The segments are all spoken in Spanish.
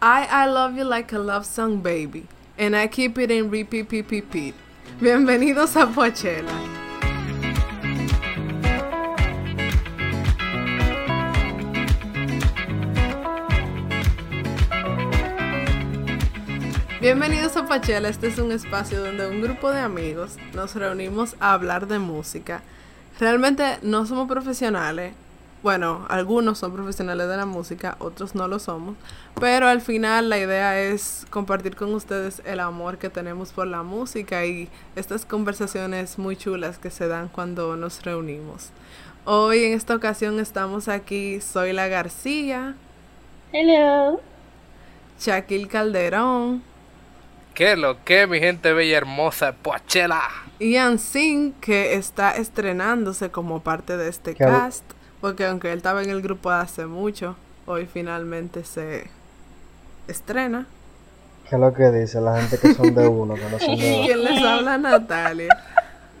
I I love you like a love song baby and I keep it in repeat repeat repeat. Bienvenidos a Pochela. Bienvenidos a Pachela, este es un espacio donde un grupo de amigos nos reunimos a hablar de música. Realmente no somos profesionales, bueno, algunos son profesionales de la música, otros no lo somos, pero al final la idea es compartir con ustedes el amor que tenemos por la música y estas conversaciones muy chulas que se dan cuando nos reunimos. Hoy en esta ocasión estamos aquí, soy la García. Hello. Shaquille Calderón. ¿Qué lo que, mi gente bella hermosa Pochela? Ian Singh, que está estrenándose como parte de este cast, porque aunque él estaba en el grupo hace mucho, hoy finalmente se estrena. ¿Qué es lo que dice la gente que son de uno, que no son de ¿Quién les habla? Natalia.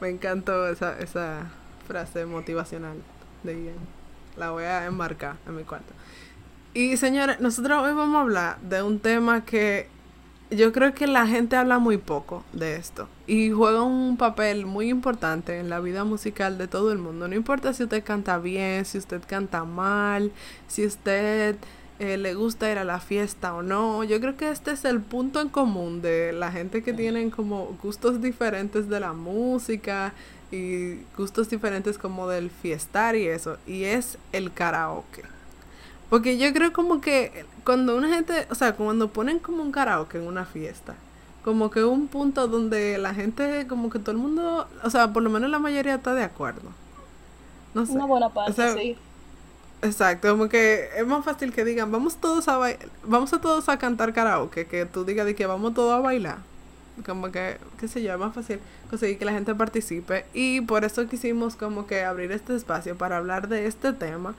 Me encantó esa, esa frase motivacional de Ian. La voy a enmarcar en mi cuarto. Y señores, nosotros hoy vamos a hablar de un tema que yo creo que la gente habla muy poco de esto y juega un papel muy importante en la vida musical de todo el mundo. No importa si usted canta bien, si usted canta mal, si usted eh, le gusta ir a la fiesta o no. Yo creo que este es el punto en común de la gente que tienen como gustos diferentes de la música y gustos diferentes como del fiestar y eso. Y es el karaoke. Porque yo creo como que cuando una gente, o sea, cuando ponen como un karaoke en una fiesta, como que un punto donde la gente, como que todo el mundo, o sea, por lo menos la mayoría está de acuerdo. No sé. Una buena parte, O sea, sí. Exacto, como que es más fácil que digan, vamos todos a bailar, vamos a todos a cantar karaoke, que tú digas de que vamos todos a bailar. Como que, qué sé yo, es más fácil conseguir que la gente participe. Y por eso quisimos como que abrir este espacio para hablar de este tema,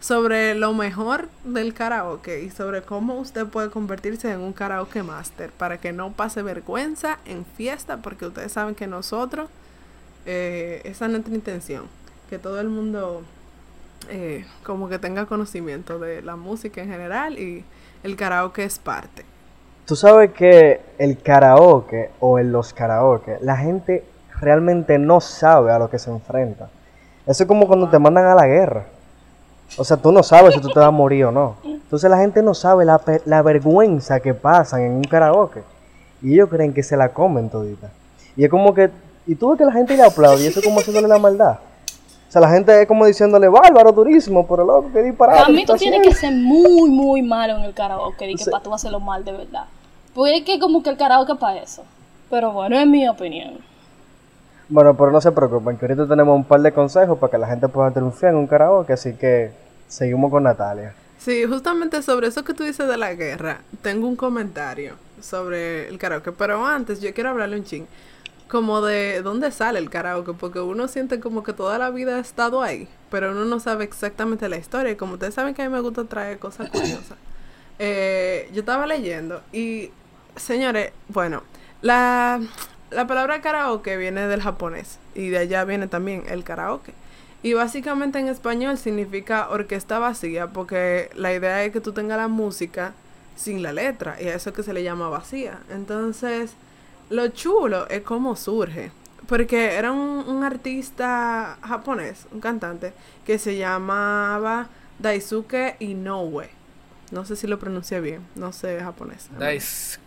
sobre lo mejor del karaoke y sobre cómo usted puede convertirse en un karaoke master para que no pase vergüenza en fiesta, porque ustedes saben que nosotros, eh, esa es nuestra intención, que todo el mundo eh, como que tenga conocimiento de la música en general y el karaoke es parte. Tú sabes que el karaoke o en los karaoke, la gente realmente no sabe a lo que se enfrenta. Eso es como cuando te mandan a la guerra. O sea, tú no sabes si tú te vas a morir o no. Entonces la gente no sabe la, la vergüenza que pasan en un karaoke. Y ellos creen que se la comen todita. Y es como que... Y tú ves que la gente le aplaude y eso es como haciéndole la maldad. O sea, la gente es como diciéndole, bárbaro turismo, pero loco, qué disparate. Para mí tú tienes que haciendo". ser muy, muy malo en el karaoke y que Sí. para tú hacerlo mal de verdad. Porque es que como que el karaoke es para eso. Pero bueno, es mi opinión. Bueno, pero no se preocupen, que ahorita tenemos un par de consejos para que la gente pueda triunfar en un karaoke, así que seguimos con Natalia. Sí, justamente sobre eso que tú dices de la guerra, tengo un comentario sobre el karaoke, pero antes yo quiero hablarle un ching, como de dónde sale el karaoke, porque uno siente como que toda la vida ha estado ahí, pero uno no sabe exactamente la historia, y como ustedes saben que a mí me gusta traer cosas curiosas. Eh, yo estaba leyendo y, señores, bueno, la, la palabra karaoke viene del japonés y de allá viene también el karaoke. Y básicamente en español significa orquesta vacía porque la idea es que tú tengas la música sin la letra y a eso es que se le llama vacía. Entonces, lo chulo es cómo surge. Porque era un, un artista japonés, un cantante, que se llamaba Daisuke Inoue. No sé si lo pronuncié bien, no sé japonés. Dice.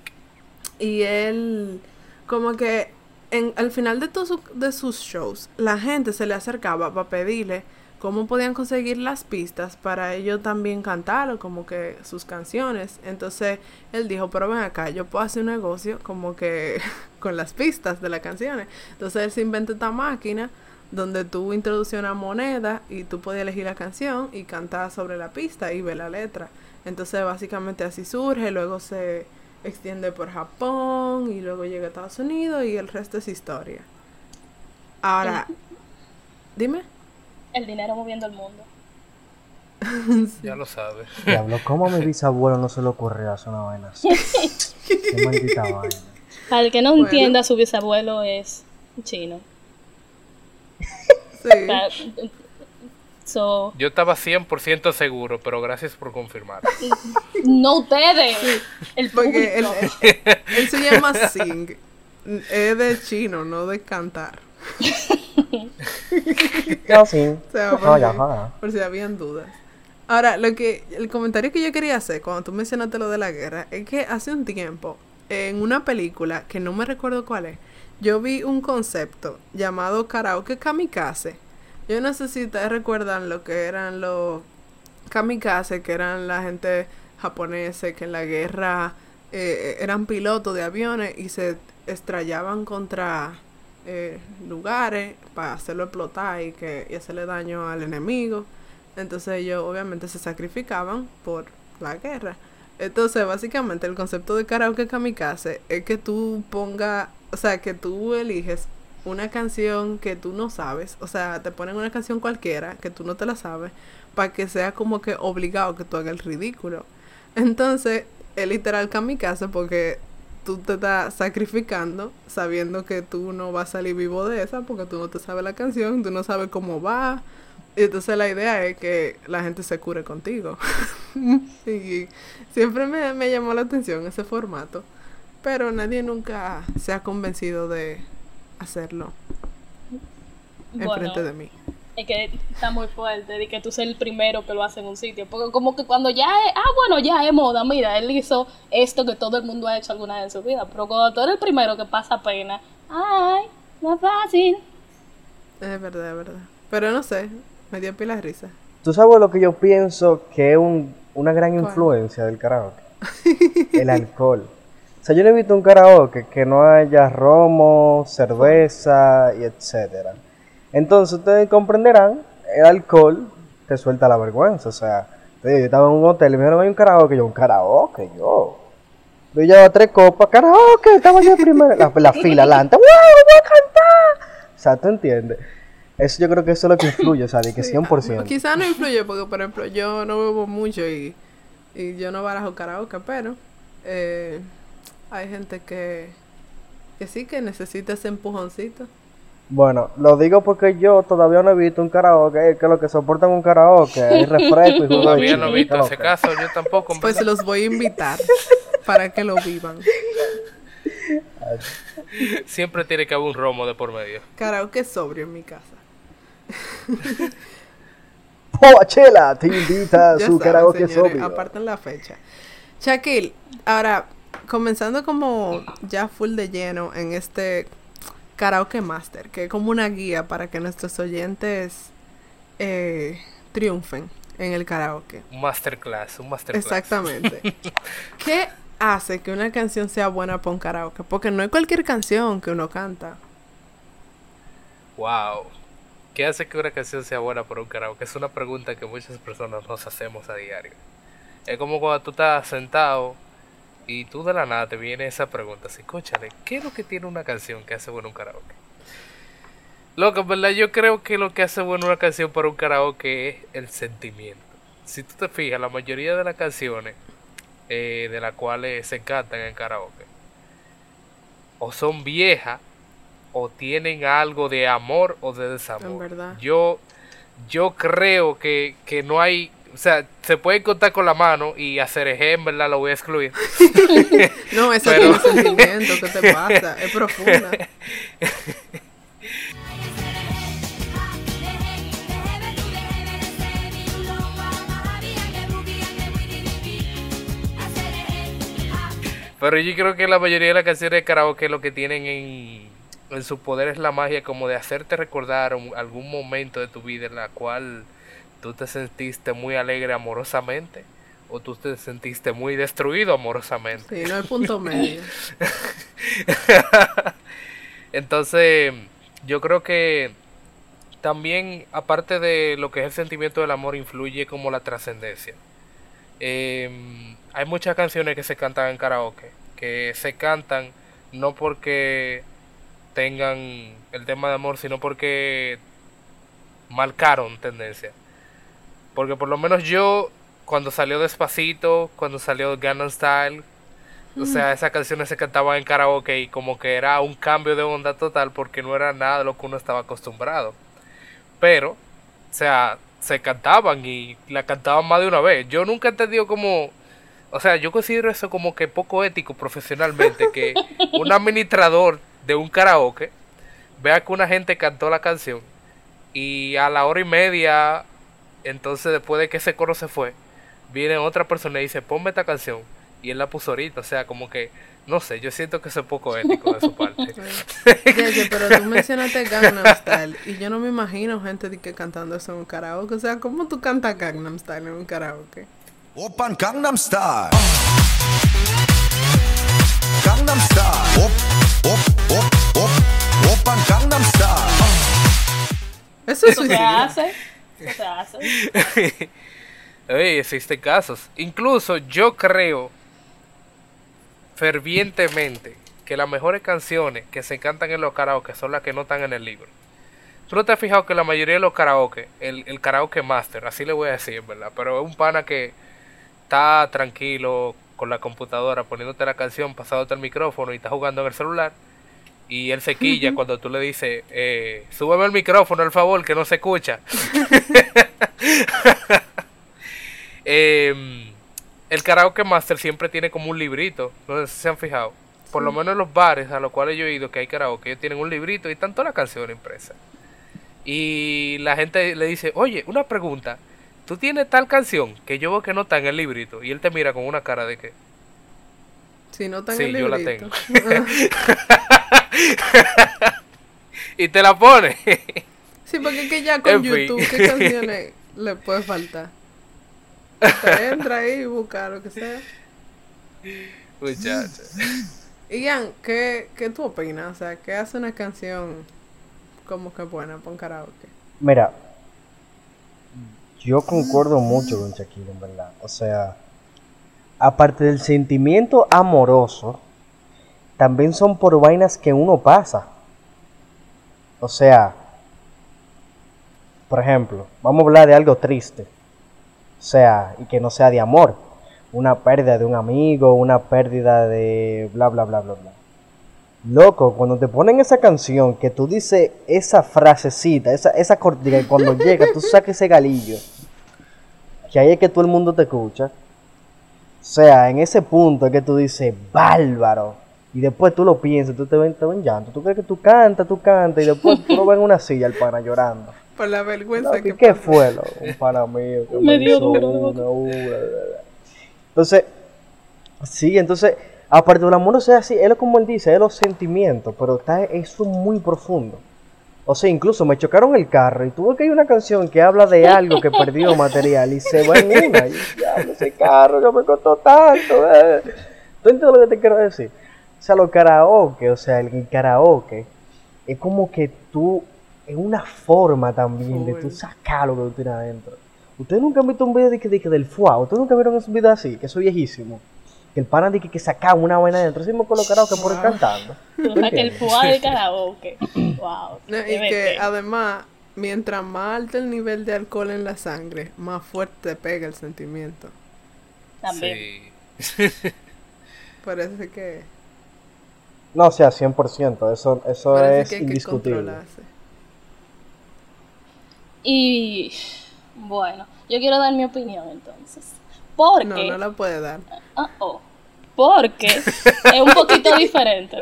Y él, como que en, al final de todos de sus shows, la gente se le acercaba para pedirle cómo podían conseguir las pistas para ellos también cantar o como que sus canciones. Entonces él dijo, pero ven acá, yo puedo hacer un negocio como que con las pistas de las canciones. Entonces él se inventó esta máquina donde tú introducías una moneda y tú podías elegir la canción y cantar sobre la pista y ver la letra. Entonces básicamente así surge, luego se extiende por Japón y luego llega a Estados Unidos y el resto es historia. Ahora, dime. El dinero moviendo el mundo. Ya lo sabes. Diablo, ¿cómo a mi bisabuelo no se le ocurrió hacer una vaina así? Qué maldita vaina. Que no Bueno. entienda, su bisabuelo es chino. Sí. So, Yo estaba 100% seguro, pero gracias por confirmar. no ustedes, el Porque él, público. él- él se llama Sing. Es de chino, no de cantar. No, sí. O sea, No, por, por si habían dudas. Ahora, lo que el comentario que yo quería hacer cuando tú mencionaste lo de la guerra es que hace un tiempo, en una película, que no me recuerdo cuál es, yo vi un concepto llamado karaoke kamikaze. Yo no sé recuerdan lo que eran los kamikaze, que eran la gente japonesa que en la guerra eh, eran pilotos de aviones y se estrellaban contra eh, lugares para hacerlo explotar y, que, y hacerle daño al enemigo. Entonces ellos obviamente se sacrificaban por la guerra. Entonces básicamente el concepto de karaoke kamikaze es que tú pongas, o sea, que tú eliges una canción que tú no sabes, o sea, te ponen una canción cualquiera que tú no te la sabes, para que sea como que obligado que tú hagas el ridículo. Entonces, es literal kamikaze porque tú te estás sacrificando sabiendo que tú no vas a salir vivo de esa porque tú no te sabes la canción, tú no sabes cómo va. Y entonces la idea es que la gente se cure contigo. y siempre me, me llamó la atención ese formato. Pero nadie nunca se ha convencido de hacerlo Bueno, enfrente de mí. es que está muy fuerte de que tú seas el primero que lo hace en un sitio. Porque como que cuando ya es, ah, bueno, ya es moda, mira, él hizo esto que todo el mundo ha hecho alguna vez en su vida. Pero cuando tú eres el primero que pasa pena, ay, no es fácil. Es verdad, es verdad. Pero no sé, me dio pila de risa. ¿Tú sabes lo que yo pienso que es un- una gran ¿Cuál? influencia del karaoke? El alcohol. O sea, yo no he visto un karaoke que no haya romo, cerveza y etcétera. Entonces ustedes comprenderán, el alcohol te suelta la vergüenza. O sea, yo estaba en un hotel y me dijeron, hay un karaoke. Yo, un karaoke, yo. Yo llevaba tres copas, karaoke, estaba yo primero. La, la fila adelante, ¡wow! ¡Voy a cantar! O sea, ¿tú entiendes? Eso yo creo que eso es lo que influye, o sea, de que 100%. Quizá no influye porque, por ejemplo, yo no bebo mucho y, y yo no barajo karaoke, pero eh, hay gente que, que sí que necesita ese empujoncito. Bueno, lo digo porque yo todavía no he visto un karaoke que lo que soportan un karaoke hay refresco y jugo Todavía no he visto ¿qué ese caso, yo tampoco. en Pues verdad. los voy a invitar para que lo vivan. Siempre tiene que haber un romo de por medio. Karaoke sobrio en mi casa. Poachela te invita a su karaoke señores, sobrio. aparten la fecha. Shaquille, ahora, comenzando como ya full de lleno en este Karaoke Master, que es como una guía para que nuestros oyentes eh, triunfen en el karaoke. Un masterclass, un masterclass. Exactamente. ¿Qué hace que una canción sea buena para un karaoke? Porque no es cualquier canción que uno canta. Wow. ¿Qué hace que una canción sea buena por un karaoke? Es una pregunta que muchas personas nos hacemos a diario. Es como cuando tú estás sentado y tú de la nada te viene esa pregunta así, cóchale, ¿qué es lo que tiene una canción que hace bueno un karaoke? Loco, en verdad yo creo que lo que hace bueno una canción para un karaoke es el sentimiento. Si tú te fijas, la mayoría de las canciones eh, de las cuales se cantan en karaoke o son viejas o tienen algo de amor o de desamor. En verdad. Yo, yo creo que, que no hay, o sea, se puede contar con la mano y hacer en verdad lo voy a excluir. No, eso Pero- tiene sentimiento. ¿Qué te pasa? Es profunda. Pero yo creo que la mayoría de las canciones de karaoke lo que tienen en, en su poder es la magia como de hacerte recordar un- algún momento de tu vida en la cual tú te sentiste muy alegre amorosamente o tú te sentiste muy destruido amorosamente. Sí, no hay punto medio. Entonces, yo creo que también, aparte de lo que es el sentimiento del amor, influye como la trascendencia. Eh, hay muchas canciones que se cantan en karaoke, que se cantan no porque tengan el tema de amor, sino porque marcaron tendencia. Porque por lo menos yo, cuando salió Despacito, cuando salió Gangnam Style, o sea, esas canciones se cantaban en karaoke y como que era un cambio de onda total porque no era nada de lo que uno estaba acostumbrado. Pero, o sea, se cantaban y la cantaban más de una vez. Yo nunca he entendido como, o sea, yo considero eso como que poco ético profesionalmente, que un administrador de un karaoke vea que una gente cantó la canción y a la hora y media, entonces después de que ese coro se fue, viene otra persona y dice, ponme esta canción. Y él la puso ahorita, o sea, como que, no sé, yo siento que eso es poco ético de su parte. Pero tú mencionaste Gangnam Style y yo no me imagino gente de que cantando eso en un karaoke. O sea, ¿cómo tú cantas Gangnam Style en un karaoke? Open Gangnam Style. Gangnam Style. Op, op, op, op. Open Gangnam Style. Eso es suicidio. hace. Hace. Oye, existen casos. Incluso yo creo fervientemente que las mejores canciones que se cantan en los karaoke son las que no están en el libro. Tú no te has fijado que la mayoría de los karaoke, el, el karaoke master, así le voy a decir, ¿verdad? Pero es un pana que está tranquilo con la computadora poniéndote la canción, pasándote el micrófono y está jugando en el celular. Y él se quilla cuando tú le dices, eh, súbeme el micrófono, al favor, que no se escucha. Eh, el karaoke master siempre tiene como un librito, no sé si se han fijado. Por lo menos en los bares a los cuales yo he ido que hay karaoke, ellos tienen un librito y están todas las canciones impresas. Y la gente le dice, oye, una pregunta, tú tienes tal canción que yo veo que no está en el librito. Y él te mira con una cara de que, Si no está en Sí, el yo la librito. y te la pone. sí, porque es que ya con En fin. YouTube, ¿qué canciones le puede faltar? Te entra ahí y busca lo que sea. Muchacho. Ian, ¿qué, ¿qué tú opinas? O sea, ¿qué hace una canción como que buena para un karaoke? Mira, yo concuerdo mucho con Shakira, en verdad. O sea, aparte del sentimiento amoroso, también son por vainas que uno pasa. O sea, por ejemplo, vamos a hablar de algo triste. O sea, y que no sea de amor. Una pérdida de un amigo, una pérdida de bla, bla, bla, bla, bla. Loco, cuando te ponen esa canción, que tú dices esa frasecita, esa, esa cortina, y cuando llega tú sacas ese galillo, que ahí es que todo el mundo te escucha. O sea, en ese punto es que tú dices, bárbaro. Y después tú lo piensas, tú te ven, te ven llanto. Tú crees que tú cantas, tú cantas, y después tú lo ves en una silla al pana llorando. Por la vergüenza que ¿y ¿Qué pasa. fue, loco? Un pana mío que Me dio duro, una, una. Entonces, sí, entonces, aparte del amor, o sea, sí, es lo como él dice, es los sentimientos, pero está eso muy profundo. O sea, incluso me chocaron el carro y tuve que hay una canción que habla de algo que perdió material y se va en una. Y ya, ese carro que me costó tanto. Eh. ¿Tú entiendes lo que te quiero decir? O sea, los karaoke, o sea, el karaoke es como que tú, es una forma también de tú sacar lo que tú tienes adentro. Ustedes nunca han visto un video de que, de que del fuá, ustedes nunca vieron ese video así, que eso es viejísimo. Que el pana de que, que sacaba una vaina adentro, así me con los karaoke por ir cantando. ¿Tú sabes que el fuá del karaoke. Wow. No, y que además, mientras más alto el nivel de alcohol en la sangre, más fuerte pega el sentimiento. También. Sí. Parece que, No, o sea, 100%, eso, eso parece es que hay que indiscutible. Y bueno, yo quiero dar mi opinión entonces. Porque, No, no la puede dar. Ah, oh. porque es un poquito diferente.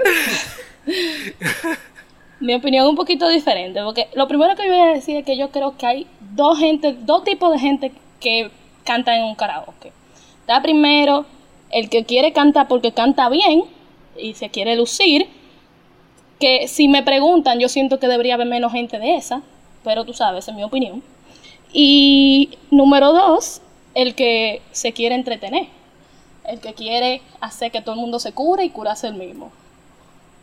mi opinión es un poquito diferente, porque lo primero que yo voy a decir es que yo creo que hay dos gente, dos tipos de gente que cantan en un karaoke. Está primero el que quiere cantar porque canta bien y se quiere lucir, que si me preguntan, yo siento que debería haber menos gente de esa, pero tú sabes, es mi opinión. Y número dos, el que se quiere entretener, el que quiere hacer que todo el mundo se cure y curarse el mismo.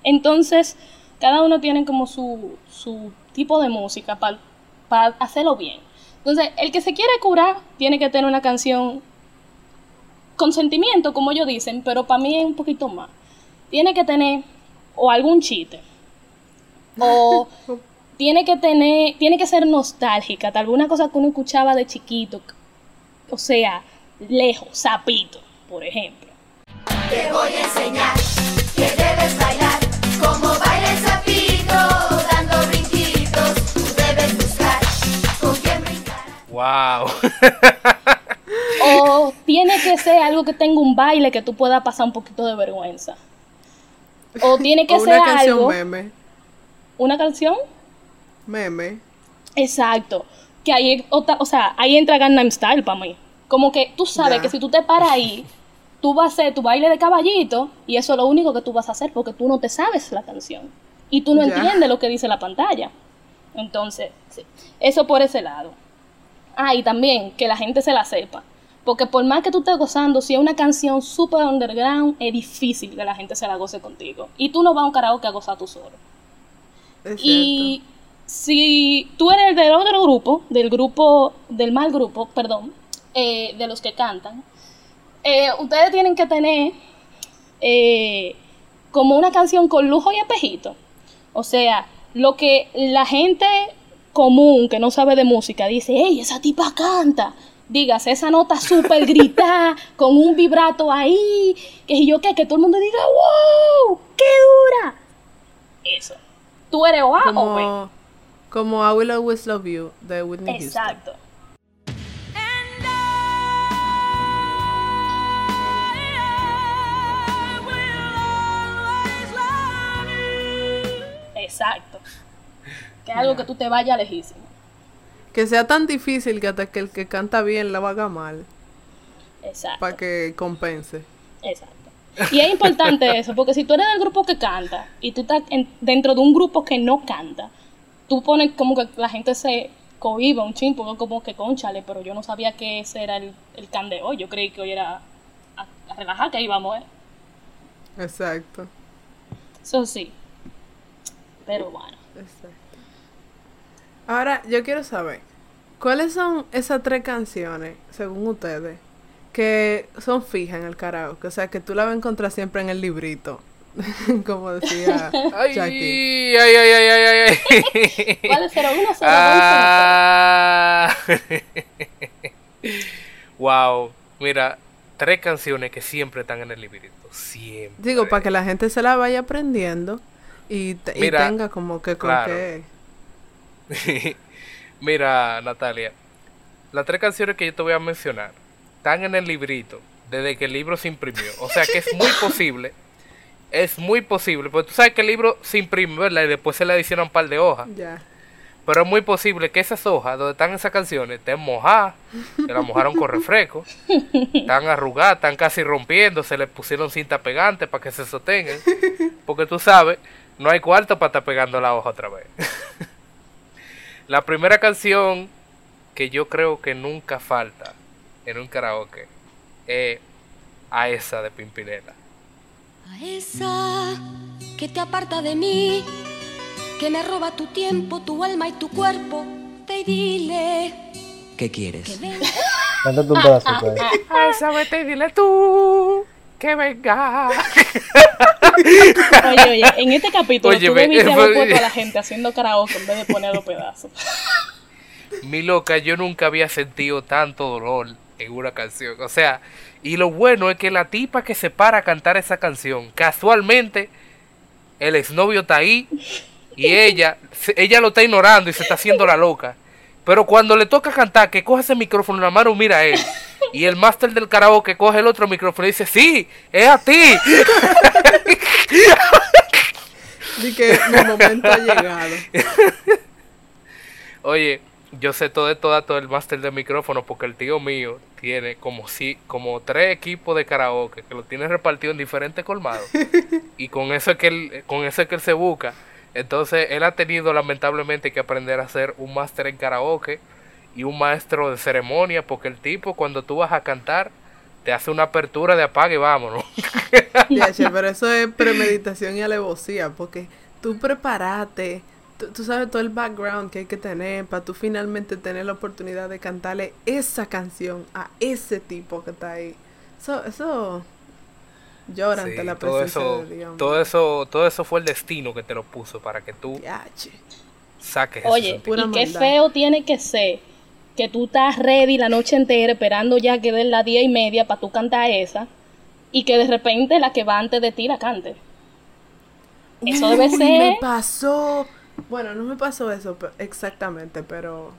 Entonces, cada uno tiene como su, su tipo de música para hacerlo bien. Entonces, el que se quiere curar tiene que tener una canción con sentimiento, como ellos dicen, pero para mí es un poquito más. Tiene que tener o algún chiste, o tiene que tener, tiene que ser nostálgica, tal vez una cosa que uno escuchaba de chiquito, o sea, lejos, sapito, por ejemplo. Te voy a enseñar que debes bailar como baila el sapito, dando brinquitos. Tú debes buscar con quién brincar. Wow. O tiene que ser algo que tenga un baile que tú puedas pasar un poquito de vergüenza. O tiene que O ser una canción algo. meme. ¿Una canción? Meme. Exacto. Que ahí, otra- o sea, ahí entra Gangnam Style para mí. Como que tú sabes Ya. que si tú te paras ahí, tú vas a hacer tu baile de caballito y eso es lo único que tú vas a hacer porque tú no te sabes la canción. Y tú no Ya. entiendes lo que dice la pantalla. Entonces, sí. Eso por ese lado. Ah, y también que la gente se la sepa. Porque por más que tú estés gozando, si es una canción super underground, es difícil que la gente se la goce contigo. Y tú no vas a un karaoke a gozar tú solo. Es Y si tú eres del otro grupo, del grupo, del mal grupo, perdón, eh, de los que cantan, eh, ustedes tienen que tener eh, como una canción con lujo y espejito. O sea, lo que la gente común que no sabe de música dice, hey, esa tipa canta. Dígase, esa nota súper gritada, con un vibrato ahí, que si yo qué, que todo el mundo diga, wow, qué dura. Eso. Tú eres O A cierto. o B. Como, como I Will Always Love You de Whitney Houston. Exacto. Exacto. Que es algo que tú te vayas lejísimo. Que sea tan difícil que hasta que el que canta bien la haga mal. Exacto. Para que compense. Exacto. Y es importante eso, porque si tú eres del grupo que canta y tú estás en- dentro de un grupo que no canta, tú pones como que la gente se cohiba un chin, porque como que conchale, pero yo no sabía que ese era el, el can de hoy. Yo creí que hoy era a, a relajar que íbamos, ¿eh? Exacto. Eso sí. Pero bueno. Exacto. Ahora, yo quiero saber, ¿cuáles son esas tres canciones, según ustedes, que son fijas en el karaoke? O sea, que tú la vas a encontrar siempre en el librito, como decía Ay, Jackie. ay, ay, ay, ay, ay, ay. ¿Cuál es 01, 02, Ah. wow, mira, tres canciones que siempre están en el librito, siempre. Digo, para que la gente se la vaya aprendiendo y, y Mira, tenga como que con claro. qué... Mira, Natalia, las tres canciones que yo te voy a mencionar están en el librito desde que el libro se imprimió. O sea que es muy posible, es muy posible, porque tú sabes que el libro se imprime, ¿verdad? Y después se le adicionan un par de hojas. Ya. Pero es muy posible que esas hojas donde están esas canciones estén mojadas, que las mojaron con refresco, están arrugadas, están casi rompiendo, se le pusieron cinta pegante para que se sostengan. Porque tú sabes, no hay cuarto para estar pegando la hoja otra vez. la primera canción que yo creo que nunca falta en un karaoke es a esa de Pimpinela. A esa que te aparta de mí, que me roba tu tiempo, tu alma y tu cuerpo, y dile ¿Qué que quieres? venga. Cántate un pedacito ahí. A esa vete y dile tú que venga. Oye, oye, en este capítulo Oye, tú debiste haber puesto a la gente haciendo karaoke en vez de poner los pedazos. Mi loca, yo nunca había sentido tanto dolor en una canción. O sea, y lo bueno es que la tipa que se para a cantar esa canción, casualmente, el exnovio está ahí y ella, se- ella lo está ignorando y se está haciendo la loca. Pero cuando le toca cantar, que coge ese micrófono en la mano, mira a él. Y el máster del karaoke coge el otro micrófono y dice, sí, es a ti. Di que mi momento ha llegado. Oye, yo sé todo esto datos del máster del micrófono porque el tío mío tiene como si, como tres equipos de karaoke que lo tiene repartido en diferentes colmados. y con eso es que él, con eso es que él se busca. Entonces, él ha tenido lamentablemente que aprender a ser un máster en karaoke y un maestro de ceremonia porque el tipo cuando tú vas a cantar te hace una apertura de apague y vámonos. Ya, che, pero eso es premeditación y alevosía, porque tú preparate, tú, tú sabes todo el background que hay que tener para tú finalmente tener la oportunidad de cantarle esa canción a ese tipo que está ahí. Eso, eso llora ante Sí, la todo presencia eso, de Dios. todo eso, todo eso fue el destino que te lo puso para que tú Ya, che. saques Oye, y qué feo tiene que ser que tú estás ready la noche entera esperando ya que den las diez y media para tú cantar esa y que de repente la que va antes de ti la cante. Eso debe ser- me pasó. Bueno, no me pasó eso exactamente, pero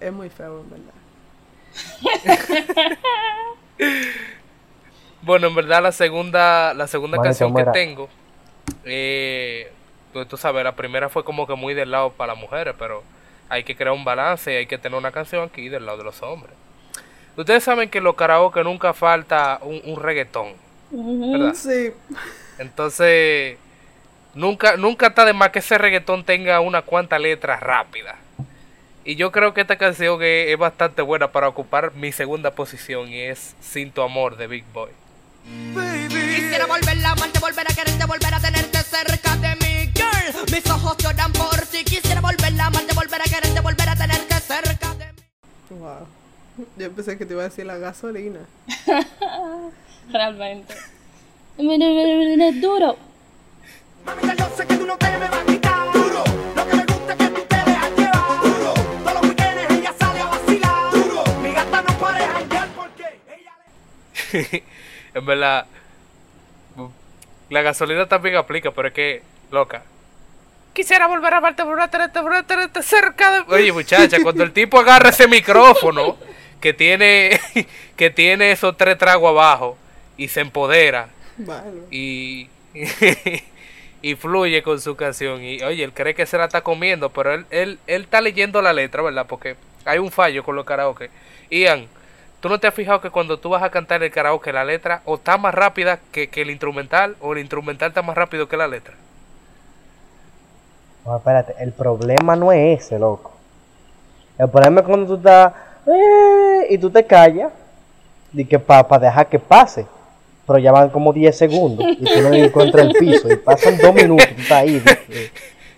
es muy feo, en verdad. Bueno, en verdad la segunda, la segunda canción que tengo, eh, tú sabes, la primera fue como que muy del lado para las mujeres, pero hay que crear un balance y hay que tener una canción aquí del lado de los hombres. Ustedes saben que en los karaoke nunca falta un, un reggaetón, ¿verdad? Sí. Entonces, nunca, nunca está de más que ese reggaetón tenga una cuanta letra rápida. Y yo creo que esta canción es, es bastante buena para ocupar mi segunda posición y es Sin tu amor de Big Boy. Quisiera volver a amarte, volver a quererte, volver a tenerte cerca de mí, girl. Mis ojos lloran por ti. Quisiera volver a amarte, volver a quererte, volver a tenerte cerca de mí. Wow. Yo pensé que te iba a decir la gasolina. Realmente. Mira, mira, mira, es duro. Mamita, yo sé que tú no te me vas a quitar. Duro. Lo que me gusta es que tú te dejas llevar. Duro. Todos los weekends ella sale a vacilar. Duro. Mi gata no puede janguear porque ella le... En verdad, la gasolina también aplica, pero es que, loca. Quisiera volver a verte, cerca de... Oye, muchacha, cuando el tipo agarra ese micrófono que tiene, que tiene esos tres tragos abajo y se empodera Vale. y, y fluye con su canción. Y oye, él cree que se la está comiendo, pero él, él, él está leyendo la letra, ¿verdad? Porque hay un fallo con los karaoke. Ian, ¿tú no te has fijado que cuando tú vas a cantar el karaoke, la letra o está más rápida que, que el instrumental, o el instrumental está más rápido que la letra? No, espérate, el problema no es ese, loco. El problema es cuando tú estás eh, y tú te callas y que para dejar que pase. Pero ya van como 10 segundos y tú no encuentras el piso y pasan 2 minutos y estás ahí.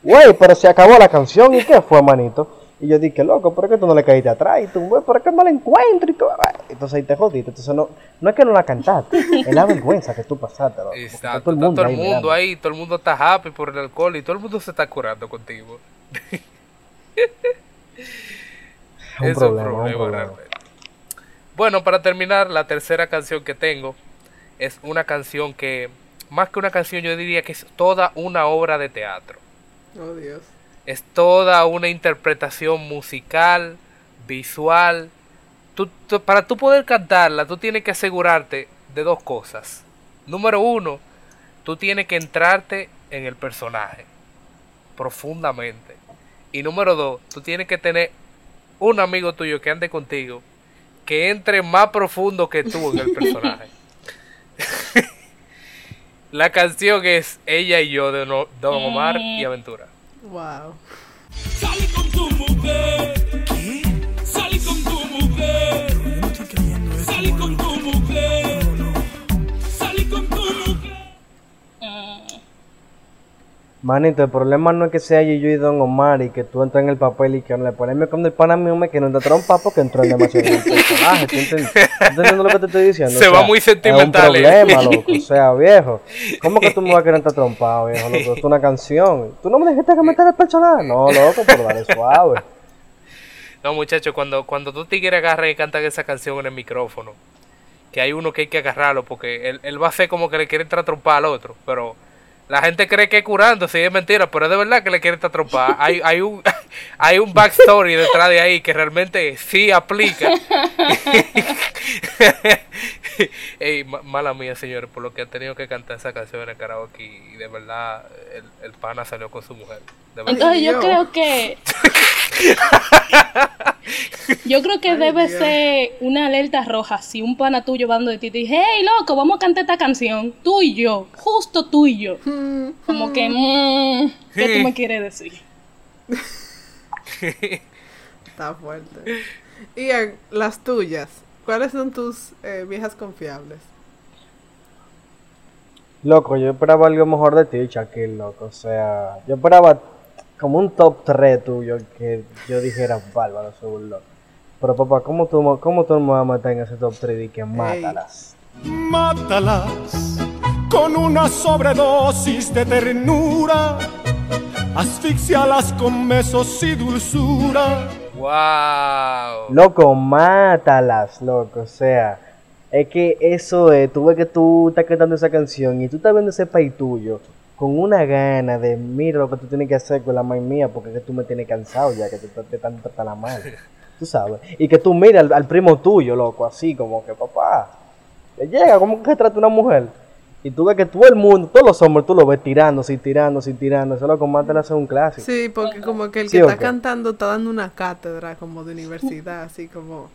Güey, pero se acabó la canción y qué fue, manito. Y yo dije, loco, ¿por qué tú no le caíste atrás? Y tú, güey, ¿por qué no la encuentro? Y tú, "Ay". entonces ahí te jodiste. Entonces no, no es que no la cantaste, es la vergüenza que tú pasaste, loco. está Exacto, está todo el mundo mirando. ahí, todo el mundo está happy por el alcohol y todo el mundo se está curando contigo. Es un Es problema, es un problema. realmente. Bueno, para terminar, la tercera canción que tengo es una canción que, más que una canción, yo diría que es toda una obra de teatro. Oh, Dios. Es toda una interpretación musical, visual. Tú- tú- para tú poder cantarla, tú tienes que asegurarte de dos cosas. Número uno, tú tienes que entrarte en el personaje profundamente. Y número dos, tú tienes que tener un amigo tuyo que ande contigo que entre más profundo que tú en el personaje. La canción es Ella y yo de Don Omar y Aventura. Wow. Sale con tu mujer. ¿Qué? Sale con tu mujer. No estoy creyendo eso. Sale con tu Manito, el problema no es que sea yo y Don Omar y que tú entras en el papel y que no le ponemos con el pana mío que no te trompa porque entró en demasiado en el personaje. ¿Tú entiendes? ¿Tú entiendes lo que te estoy diciendo? Se va muy sentimental, Es eh. un problema, loco. O sea, viejo. ¿Cómo que tú me vas a querer estar trompado, viejo? Loco, es una canción. ¿Tú no me dijiste que meter el personaje? No, loco, pero dale suave. No, muchachos, cuando, cuando tú tigres agarran y cantan esa canción en el micrófono, que hay uno que hay que agarrarlo porque él, él va a hacer como que le quiere entrar a trompar al otro, pero la gente cree que es curando, sí es mentira, pero es de verdad que le quiere trompar. Hay, hay, un, hay un backstory detrás de ahí que realmente sí aplica. Ey, ma- mala mía, señores, por lo que han tenido que cantar esa canción en el karaoke y de verdad el, el pana salió con su mujer. De. Entonces yo creo que. Yo creo que debe ser una alerta roja si un pana tuyo va de ti y te dice, hey loco, vamos a cantar esta canción, tú y yo, justo tú y yo. Como que, mm, ¿qué tú me quieres decir? Está fuerte. Y eh, las tuyas. ¿Cuáles son tus eh, viejas confiables? Loco, yo esperaba algo mejor de ti, Shaquille, loco. O sea, yo esperaba como un top 3 tuyo que yo dijera, bárbaro, según loco. Pero papá, ¿cómo tú, cómo tú me vas a meter en ese top 3 y que mátalas? Mátalas con una sobredosis de ternura. Asfixialas con besos y dulzura. ¡Wow! Loco, mátalas, loco. O sea, es que eso es, tú ves que tú estás cantando esa canción y tú estás viendo ese país tuyo con una gana de, mira lo que tú tienes que hacer con la maíz mía porque es que tú me tienes cansado ya, que te, están tratando mal. Tú sabes. Y que tú mires al, al primo tuyo, loco, así como que, papá, le llega, ¿cómo que trata una mujer? Y tú ves que todo el mundo, todos los hombres, tú lo ves tirándose y tirándose y tirándose. Eso lo que más te le hace un clásico. Sí, porque como que el ¿Sí que está cantando está dando una cátedra como de universidad, así como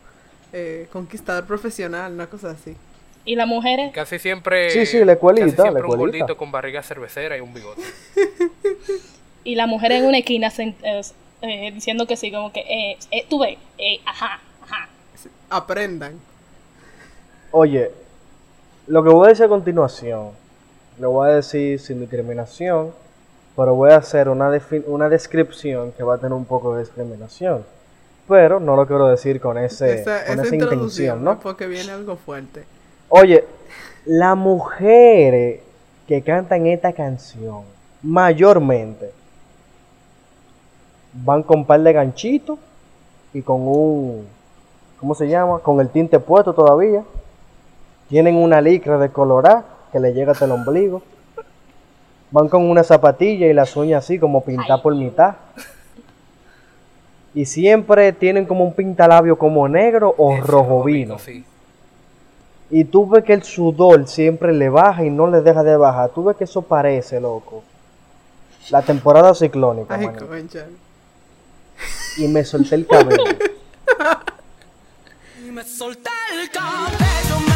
eh, conquistador profesional, una cosa así. Y las mujeres, Casi siempre. Sí, sí, la escuelita, casi siempre la un gordito con barriga cervecera y un bigote. y las mujeres en una esquina eh, eh, diciendo que sí, como que, eh, eh, tú ves, eh, ajá, ajá. Aprendan. Oye, lo que voy a decir a continuación, lo voy a decir sin discriminación, pero voy a hacer una, una descripción que va a tener un poco de discriminación. Pero no lo quiero decir con, ese, esa con esa esa intención, ¿no? ¿no? Porque viene algo fuerte. Oye, las mujeres que cantan esta canción, mayormente, van con un par de ganchitos y con un, ¿cómo se llama? Con el tinte puesto todavía. Tienen una licra de colorá que le llega hasta el ombligo. Van con una zapatilla y las uñas así como pintadas por mitad. Y siempre tienen como un pintalabio como negro o rojo vino. sí. Y tú ves que el sudor siempre le baja y no le deja de bajar. Tú ves que eso parece, loco. La temporada ciclónica, Ay. Y me solté el cabello. Y me solté el cabello,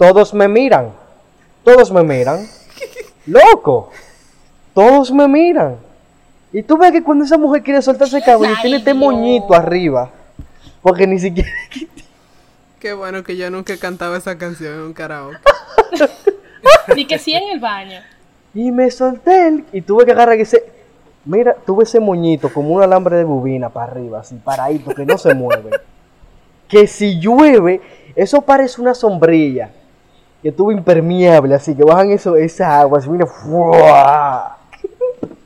Todos me miran. Todos me miran. Loco. Todos me miran. Y tú ves que cuando esa mujer quiere soltarse el cabello, Ay, tiene este Dios. moñito arriba. Porque ni siquiera... Qué bueno que yo nunca he cantado esa canción en un karaoke. Y que sí en el baño. Y me solté el... Y tuve que agarrar ese... Mira, tuve ese moñito como un alambre de bobina para arriba, así paradito, que no se mueve. que si llueve, eso parece una sombrilla. Que tuvo impermeable, así que bajan eso, esa agua, mira, ¡fua!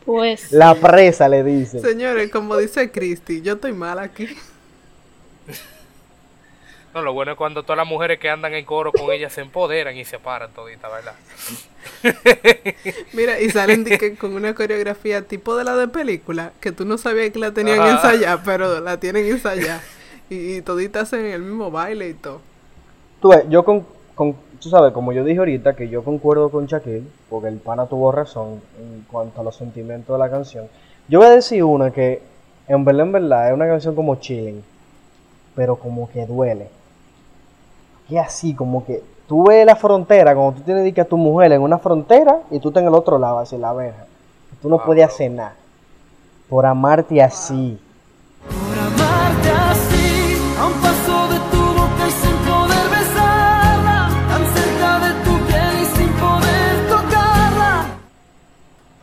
Pues, La presa le dice. Señores, como dice Christy, yo estoy mal aquí. No, lo bueno es cuando todas las mujeres que andan en coro con ella se empoderan y se paran toditas, ¿verdad? Mira, y salen con una coreografía tipo de la de película, que tú no sabías que la tenían Ajá. ensayada, pero la tienen ensayada. Y, y toditas hacen el mismo baile y todo. Tú ves, yo con, con- tú sabes, como yo dije ahorita, que yo concuerdo con Shaquille, porque el pana tuvo razón en cuanto a los sentimientos de la canción. Yo voy a decir una que, en verdad, en verdad, es una canción como chilling, pero como que duele. Que así, como que tú ves la frontera, como tú tienes que a tu mujer en una frontera y tú estás en el otro lado, así la verja. Tú no puedes bro. hacer nada por amarte así. Por amarte así, a un paso de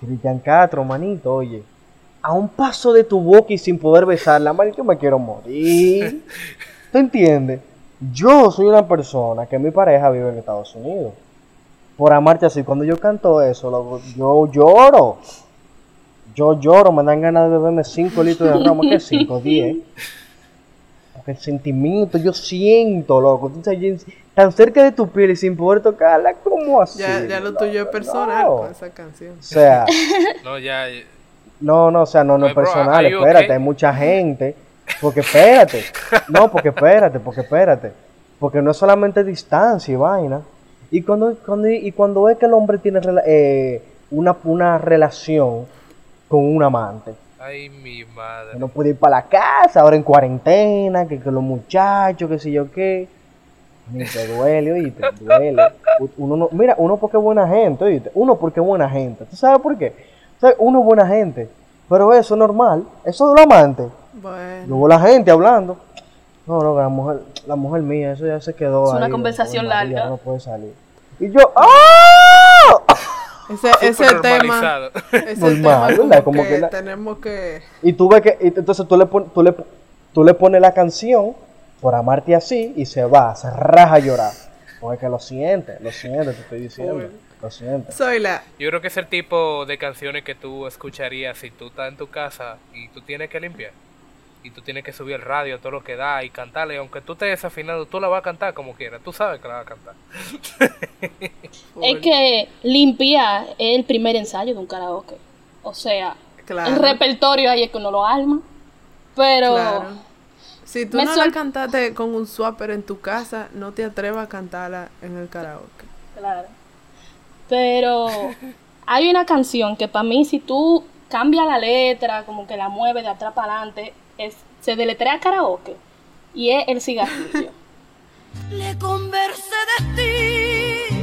Cristian Castro, manito, oye. A un paso de tu boca y sin poder besarla, manito, me quiero morir. ¿Tú entiendes? Yo soy una persona que mi pareja vive en Estados Unidos. Por amarte así, cuando yo canto eso, yo lloro. Yo lloro, me dan ganas de beberme 5 litros de rama, que 5, 10. Porque el sentimiento, yo siento, loco. Tú sabes, tan cerca de tu piel y sin poder tocarla, ¿cómo así? Ya, ya lo tuyo es personal No. con esa canción. O sea, No, ya. no, no, o sea, no, no es personal, espérate, okay? hay mucha gente. Porque espérate, no, porque espérate, porque espérate. Porque no es solamente distancia y vaina. Y cuando, cuando, y cuando es que el hombre tiene eh, una, una relación con un amante, Ay, mi madre. no puede ir para la casa, ahora en cuarentena, que, que los muchachos, que sé yo qué. Ni te duele, oíste, duele. Uno no, mira, uno porque es buena gente, oíste. Uno porque es buena gente. ¿Tú sabes por qué? ¿Sabes? Uno es buena gente. Pero eso es normal. Eso de los amantes. Bueno, Luego la gente hablando. No, no, que la mujer, la mujer mía, eso ya se quedó Es una ahí, conversación Ave María, larga. No puede salir. Y yo, ¡ah! Ese, ese tema, ese tema ¿verdad? como, Como que, que la- tenemos que... Y tú ves que, y entonces tú le, pon- tú, le, tú le pones la canción por amarte así y se va, se raja a llorar. Porque que lo siente, lo siente, te estoy diciendo. Uy. Lo siente. Soy la... Yo creo que es el tipo de canciones que tú escucharías si tú estás en tu casa y tú tienes que limpiar. y tú tienes que subir el radio, todo lo que da y cantarle. Aunque tú estés desafinado, tú la vas a cantar como quieras. Tú sabes que la vas a cantar. Es que limpiar es el primer ensayo de un karaoke. O sea, Claro. el repertorio ahí es que uno lo arma. Pero Claro. Si tú no la cantaste con un swapper en tu casa, no te atrevas a cantarla en el karaoke. Claro. Pero hay una canción que para mí, si tú cambias la letra, como que la mueves de atrás para adelante, es, se deletrea karaoke. Y es el cigarrillo. Le conversé de ti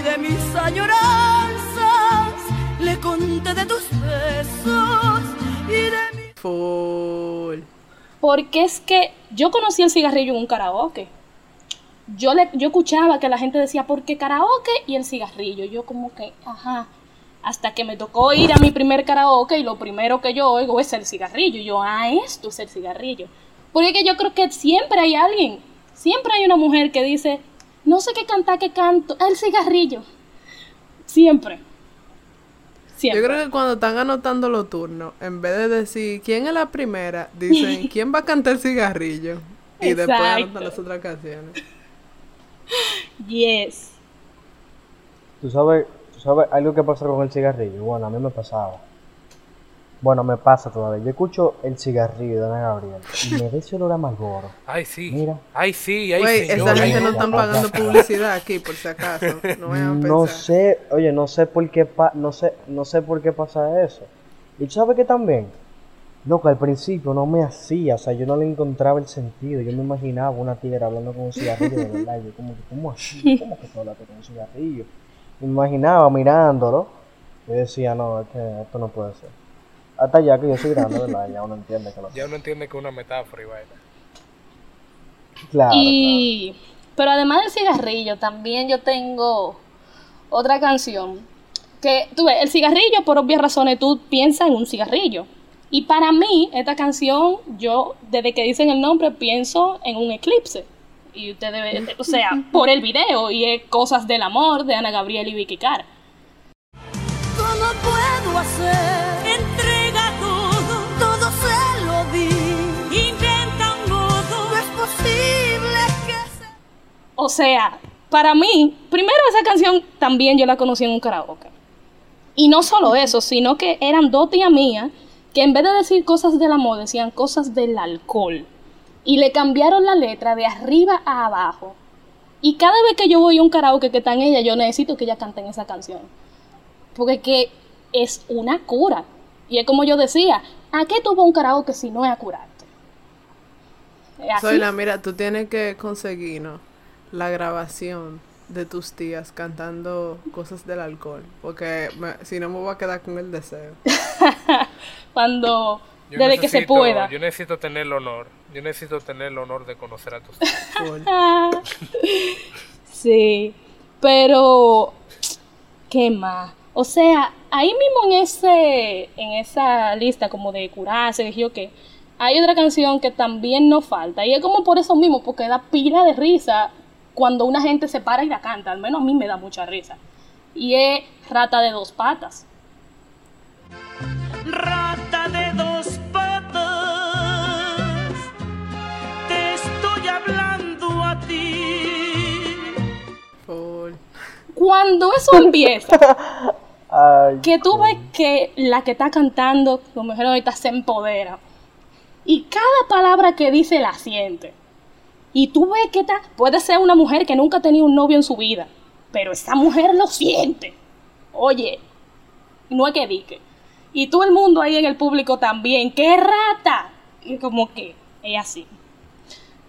y de mis añoranzas. Le conté de tus besos y de mi... Full. Porque es que yo conocí el cigarrillo en un karaoke. Yo, le, yo escuchaba que la gente decía, ¿por qué karaoke y el cigarrillo? Yo como que, ajá. Hasta que me tocó ir a mi primer karaoke y lo primero que yo oigo es el cigarrillo. Y yo, ah, esto es el cigarrillo. Porque es que yo creo que siempre hay alguien, siempre hay una mujer que dice, no sé qué cantar, qué canto, el cigarrillo. Siempre. Siempre. Yo creo que cuando están anotando los turnos, en vez de decir quién es la primera, dicen quién va a cantar el cigarrillo. Y después anotan las otras canciones. Yes. ¿Tú sabes, tú sabes algo que pasa con el cigarrillo? Bueno, a mí me pasaba. Bueno, me pasa todavía. Yo escucho el cigarrillo de Ana Gabriel y me ese olor a Malboro. Ay, sí. Mira. Ay, sí. Ay, Güey, esa gente no están pagando publicidad aquí, por si acaso. No vayan a No pensar. sé, oye, no sé por qué pa- no sé, no sé por qué pasa eso. Y tú sabes que también, loco, al principio no me hacía, o sea, yo no le encontraba el sentido. Yo me imaginaba una tigre hablando con un cigarrillo de verdad. y Yo como que, ¿cómo así? ¿Cómo que tú hablas con un cigarrillo? Me imaginaba mirándolo. Y decía, no, es que esto no puede ser. Hasta ya que yo soy grande, ¿verdad? Ya uno entiende que no. Ya uno entiende que es una metáfora y vaina. Claro, Y, pero además del cigarrillo, también yo tengo otra canción. Que, tú ves, el cigarrillo, por obvias razones, tú piensas en un cigarrillo. Y para mí, esta canción, yo, desde que dicen el nombre, pienso en un eclipse. Y ustedes, o sea, por el video, y es Cosas del Amor de Ana Gabriel y Vicky Cara. ¿Cómo puedo hacer? O sea, para mí, primero esa canción también yo la conocí en un karaoke. Y no solo eso, sino que eran dos tías mías que en vez de decir cosas del amor, decían cosas del alcohol. Y le cambiaron la letra de arriba a abajo. Y cada vez que yo voy a un karaoke que está en ella, yo necesito que ella canten esa canción. Porque es que es una cura. Y es como yo decía, ¿a qué tuvo un karaoke si no es a curarte? Soy la, mira, tú tienes que conseguirnos la grabación de tus tías cantando cosas del alcohol. Porque me- si no me voy a quedar con el deseo. Cuando, Yo desde que se pueda. Yo necesito tener el honor. Yo necesito tener el honor de conocer a tus tíos. Full. sí, pero ¿qué más? O sea, ahí mismo en ese en esa lista como de curarse, dije yo que hay otra canción que también no falta y es como por eso mismo, porque da pila de risa cuando una gente se para y la canta, al menos a mí me da mucha risa. Y es Rata de dos patas. Rata de dos patas, te estoy hablando a ti. Cuando eso empieza, Ay, que tú ves que la que está cantando, lo mejor ahorita se empodera. Y cada palabra que dice la siente. Y tú ves que está, puede ser una mujer que nunca ha tenido un novio en su vida, pero esa mujer lo siente. Oye, no es que dique. Y todo el mundo ahí en el público también, ¡qué rata! Y como que es así.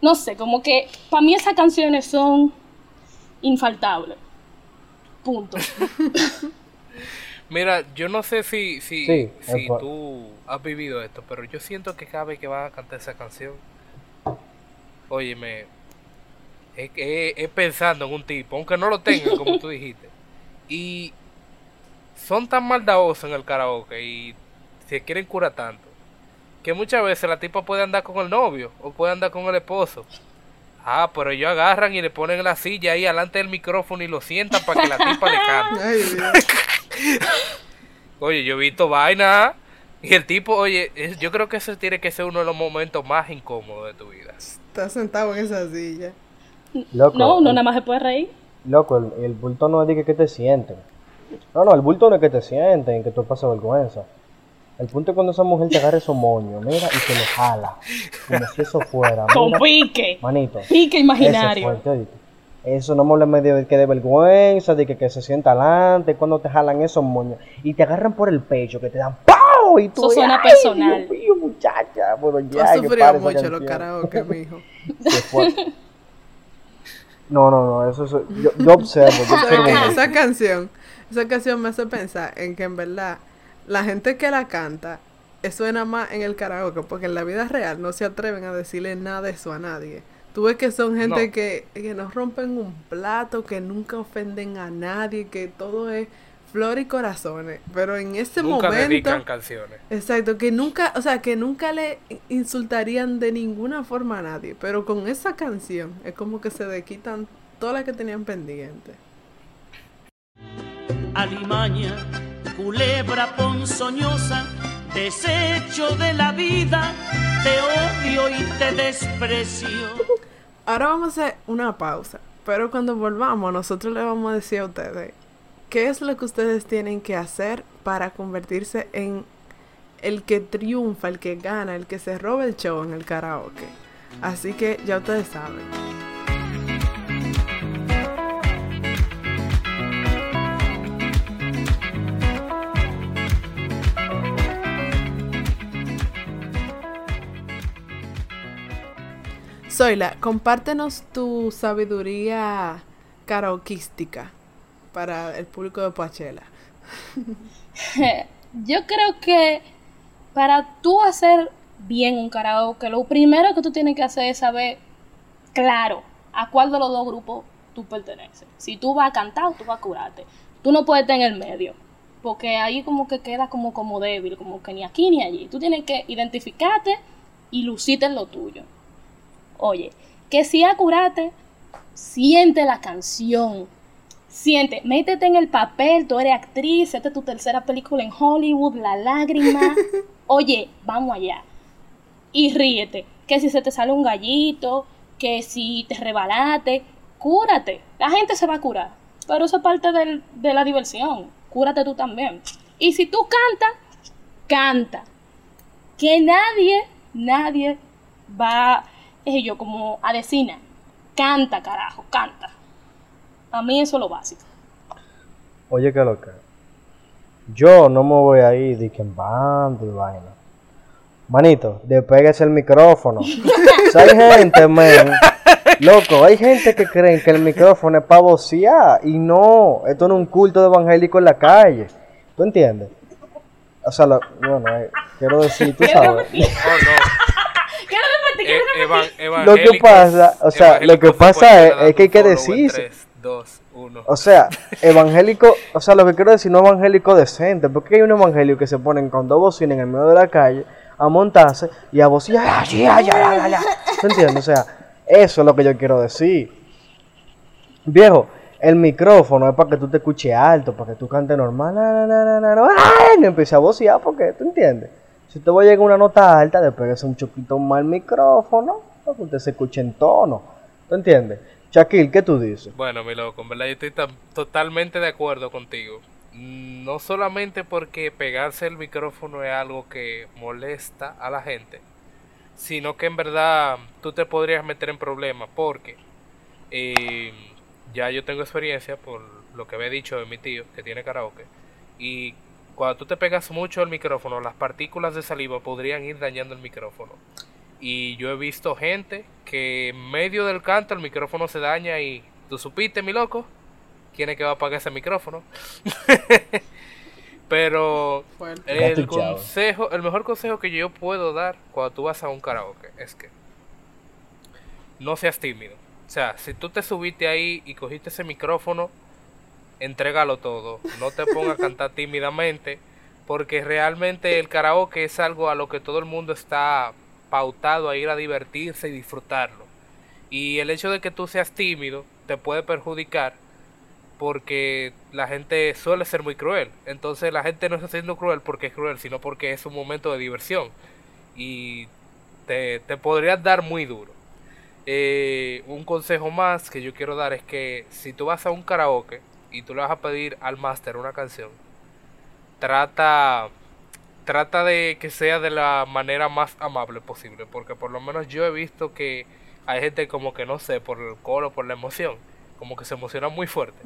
No sé, como que para mí esas canciones son infaltables. Punto. Mira, yo no sé si, si, Sí, si tú has vivido esto, pero yo siento que cada vez que vas a cantar esa canción, óyeme, es, es- es pensando en un tipo, aunque no lo tengan, como tú dijiste. Y son tan maldadosos en el karaoke y se quieren curar tanto, que muchas veces la tipa puede andar con el novio o puede andar con el esposo. Ah, pero ellos agarran y le ponen la silla ahí delante del micrófono y lo sientan para que la tipa le cante. Oye, yo he visto vaina Y el tipo, oye, es- yo creo que ese tiene que ser uno de los momentos más incómodos de tu vida. Estás sentado en esa silla. Loco, No, uno nada más se puede reír. Loco, el, el bulto no es de que, que te sienten. No, no, el bulto no es que te sienten, que tú pasas vergüenza. El punto es cuando esa mujer te agarra esos moños, mira, y te lo jala. Como si eso fuera. Con mira. pique. Manito. Pique Ese imaginario. fuerte, ¿oíste? Eso no me habla medio de que de vergüenza, de que, que se sienta adelante, cuando te jalan esos moños y te agarran por el pecho, que te dan Y tú Eso suena ¡ay, personal. Dios mío, muchacha! Bueno, ya, sufrido mucho los karaoke, mijo. No, no, no, eso es. Yo, yo observo, yo. Esa canción, esa canción me hace pensar en que en verdad la gente que la canta suena más en el karaoke, porque en la vida real no se atreven a decirle nada de eso a nadie. Tú ves que son gente No. que, que no rompen un plato, que nunca ofenden a nadie, que todo es flor y corazones. Pero en ese Nunca momento... dedican canciones. Exacto, que nunca, o sea, que nunca le insultarían de ninguna forma a nadie, pero con esa canción es como que se le quitan todas las que tenían pendientes. alimaña, culebra ponzoñosa, desecho de la vida, te odio y te desprecio. Ahora vamos a hacer una pausa, pero cuando volvamos nosotros le vamos a decir a ustedes qué es lo que ustedes tienen que hacer para convertirse en el que triunfa, el que gana, el que se roba el show en el karaoke. Así que ya ustedes saben. Zoila, compártenos tu sabiduría karaokeística para el público de Poachela. Yo creo que para tú hacer bien un karaoke, lo primero que tú tienes que hacer es saber, claro, a cuál de los dos grupos tú perteneces. Si tú vas a cantar o tú vas a curarte. Tú no puedes estar en el medio, porque ahí como que queda como, como débil, como que ni aquí ni allí. Tú tienes que identificarte y lucirte en lo tuyo. Oye, que si a curarte, siente la canción. Siente, métete en el papel, tú eres actriz, esta es tu tercera película en Hollywood, La Lágrima. Oye, vamos allá. Y ríete. Que si se te sale un gallito, que si te rebalate, cúrate. La gente se va a curar. Pero eso es parte del- de la diversión. Cúrate tú también. Y si tú cantas, canta. Que nadie, nadie va, es yo, como a decir nada. Canta, carajo, canta. A mí eso es lo básico. Oye, que lo que. Yo no me voy a ir de que en bando y vaina. Manito, despéguese el micrófono. Si hay gente, men. Loco, hay gente que creen que el micrófono es para vocear. Y no, esto no es un culto de evangélico en la calle. ¿Tú entiendes? O sea, lo- bueno, eh, quiero decir, tú sabes. Oh, no. Quiero repetir, Eh, quiero repetir. evan- Lo que pasa, o sea, lo que pasa es- es que hay que decirse. Dos, uno. O sea, evangélico, o sea, lo que quiero decir no evangélico decente, porque hay un evangelio que se ponen con dos bocinas en el medio de la calle a montarse y a vociar, "Ah, ya, ya, ya, ya, ya". ¿Tú entiendes? O sea, eso es lo que yo quiero decir. Viejo, el micrófono es para que tú te escuches alto, para que tú cantes normal, na, na, na, ¡ay! no empieces a vociar, porque, ¿tú entiendes? Si te va a llegar a una nota alta, despegues un choquito más el micrófono, para que usted se escuche en tono, ¿tú entiendes? Shaquille, ¿qué tú dices? Bueno, mi loco, en verdad yo estoy totalmente de acuerdo contigo. No solamente porque pegarse el micrófono es algo que molesta a la gente, sino que en verdad tú te podrías meter en problemas porque eh, ya yo tengo experiencia por lo que había dicho de mi tío que tiene karaoke y cuando tú te pegas mucho el micrófono las partículas de saliva podrían ir dañando el micrófono y yo he visto gente que en medio del canto el micrófono se daña y tú supiste mi loco quién es que va a apagar ese micrófono pero el consejo, el mejor consejo que yo puedo dar cuando tú vas a un karaoke es que no seas tímido. O sea, si tú te subiste ahí y cogiste ese micrófono, entrégalo todo. No te pongas a cantar tímidamente, porque realmente el karaoke es algo a lo que todo el mundo está pautado a ir a divertirse y disfrutarlo. Y el hecho de que tú seas tímido te puede perjudicar porque la gente suele ser muy cruel. Entonces la gente no está siendo cruel porque es cruel, sino porque es un momento de diversión. Y te, te podrías dar muy duro. Eh, un consejo más que yo quiero dar es que si tú vas a un karaoke y tú le vas a pedir al máster una canción, trata trata de que sea de la manera más amable posible, porque por lo menos yo he visto que hay gente como que no sé, por el coro, por la emoción, como que se emociona muy fuerte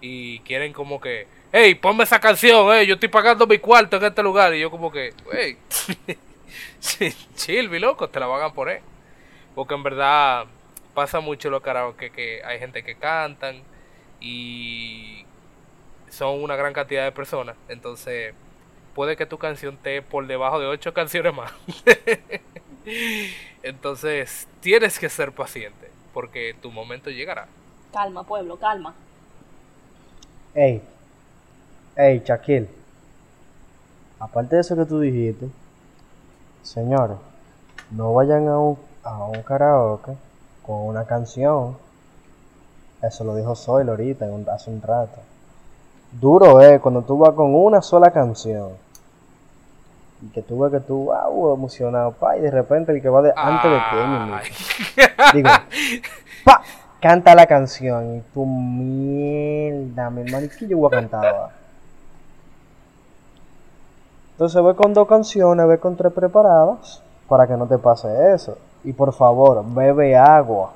y quieren como que, hey, ponme esa canción, hey, yo estoy pagando mi cuarto en este lugar y yo como que, hey, chill, mi loco, te la van a poner, porque en verdad pasa mucho lo karaoke que hay gente que cantan y son una gran cantidad de personas, entonces puede que tu canción esté por debajo de ocho canciones más. Entonces, tienes que ser paciente, porque tu momento llegará. Calma, pueblo, calma. Ey, ey, Shaquille. Aparte de eso que tú dijiste, señores, no vayan a un, a un karaoke con una canción. Eso lo dijo Zoil ahorita, hace un rato. Duro es cuando tú vas con una sola canción. Y que tú ves que tú, wow, emocionado, pa, y de repente el que va de, antes de ti, mi. Digo, pa, canta la canción y tú, mierda, mi hermano, ¿y yo voy a cantar ahora? Entonces ve con dos canciones, ve con tres preparadas para que no te pase eso. Y por favor, bebe agua.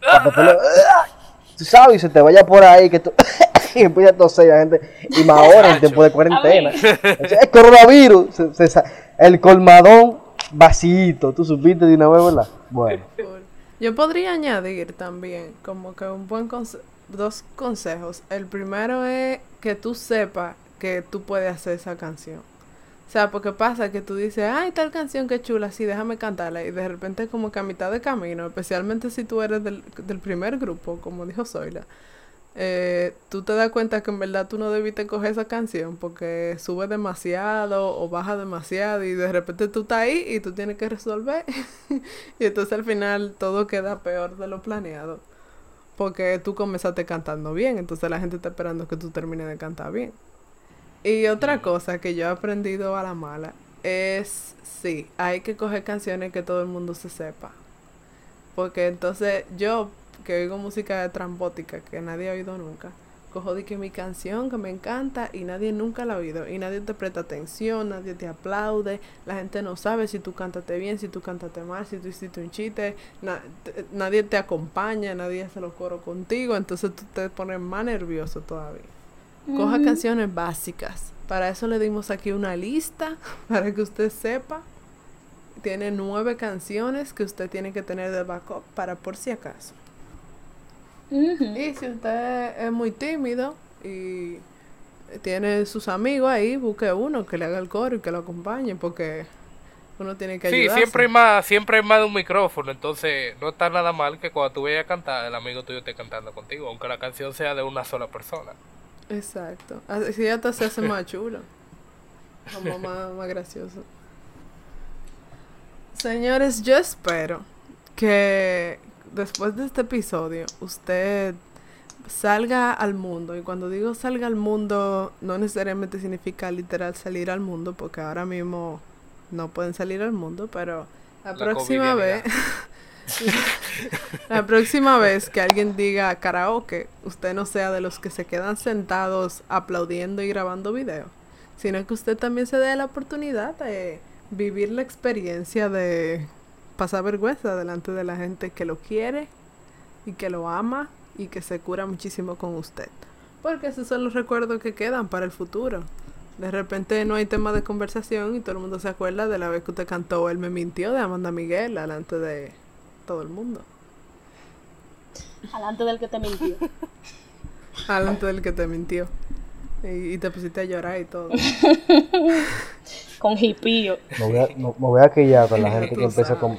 Para que tú lo- Tú sabes, y se te vaya por ahí que tú y empieza a toser la gente. Y más ahora en tiempo de cuarentena. Es coronavirus. se- se sa- el colmadón vacío. Tú supiste de una vez, ¿verdad? Bueno. Yo podría añadir también como que un buen conse- dos consejos. El primero es que tú sepas que tú puedes hacer esa canción. O sea, porque pasa que tú dices, ay, tal canción que chula, sí, déjame cantarla. Y de repente como que a mitad de camino, especialmente si tú eres del, del primer grupo, como dijo Zoila, eh, tú te das cuenta que en verdad tú no debiste coger esa canción porque sube demasiado o baja demasiado y de repente tú estás ahí y tú tienes que resolver. y entonces al final todo queda peor de lo planeado. Porque tú comenzaste cantando bien, entonces la gente está esperando que tú termines de cantar bien. Y otra cosa que yo he aprendido a la mala es, sí, hay que coger canciones que todo el mundo se sepa. Porque entonces yo, que oigo música trambótica que nadie ha oído nunca, cojo de que mi canción que me encanta y nadie nunca la ha oído. Y nadie te presta atención, nadie te aplaude, la gente no sabe si tú cantaste bien, si tú cantaste mal, si tú hiciste un chiste, na- nadie te acompaña, nadie hace los coros contigo, entonces tú te pones más nervioso todavía. Coja canciones básicas. Para eso le dimos aquí una lista para que usted sepa. Tiene nueve canciones que usted tiene que tener de backup para por si acaso. Y si usted es muy tímido y tiene sus amigos ahí, busque uno que le haga el coro y que lo acompañe porque uno tiene que Sí, ayudarse. siempre hay más, siempre hay más de un micrófono, entonces no está nada mal que cuando tú vayas a cantar, el amigo tuyo esté cantando contigo, aunque la canción sea de una sola persona. Exacto. Así hasta se hace más chulo. Como más, más gracioso. Señores, yo espero que después de este episodio usted salga al mundo. Y cuando digo salga al mundo, no necesariamente significa literal salir al mundo, porque ahora mismo no pueden salir al mundo, pero la, La próxima vez... La próxima vez que alguien diga karaoke, usted no sea de los que se quedan sentados aplaudiendo y grabando video, sino que usted también se dé la oportunidad de vivir la experiencia de pasar vergüenza delante de la gente que lo quiere y que lo ama y que se cura muchísimo con usted. Porque esos son los recuerdos que quedan para el futuro. De repente no hay tema de conversación y todo el mundo se acuerda de la vez que usted cantó Él me mintió de Amanda Miguel delante de todo el mundo. Alante del que te mintió. Delante del que te mintió. Y, y te pusiste a llorar y todo. Con hipío. Me voy a, me, me voy a quillar con la gente que empieza con...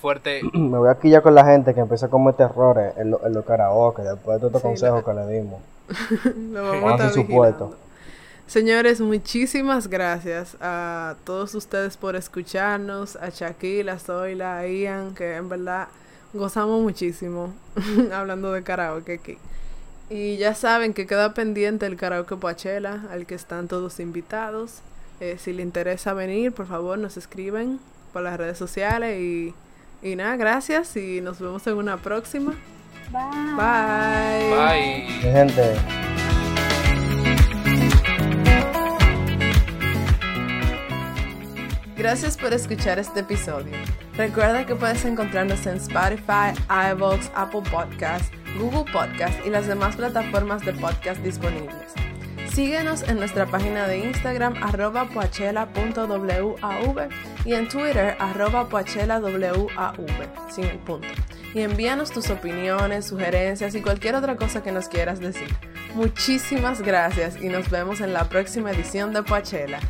Fuerte, Me voy a quillar con la gente que empieza a cometer errores en, lo- en los karaoke después de todos estos Sí, consejos la- que le dimos. Lo vamos a estar su. Señores, muchísimas gracias a todos ustedes por escucharnos, a Shaquille, a Zoila, a Ian, que en verdad gozamos muchísimo hablando de karaoke aquí. Y ya saben que queda pendiente el karaoke Poachela, al que están todos invitados. Eh, si le interesa venir, por favor nos escriben por las redes sociales y, y nada, gracias y nos vemos en una próxima. Bye. Bye. Mi gente. Gracias por escuchar este episodio. Recuerda que puedes encontrarnos en Spotify, iVoox, Apple Podcasts, Google Podcasts y las demás plataformas de podcast disponibles. Síguenos en nuestra página de Instagram arroba poachela.wav y en Twitter arroba poachelawav sin el punto. Y envíanos tus opiniones, sugerencias y cualquier otra cosa que nos quieras decir. Muchísimas gracias y nos vemos en la próxima edición de Poachela.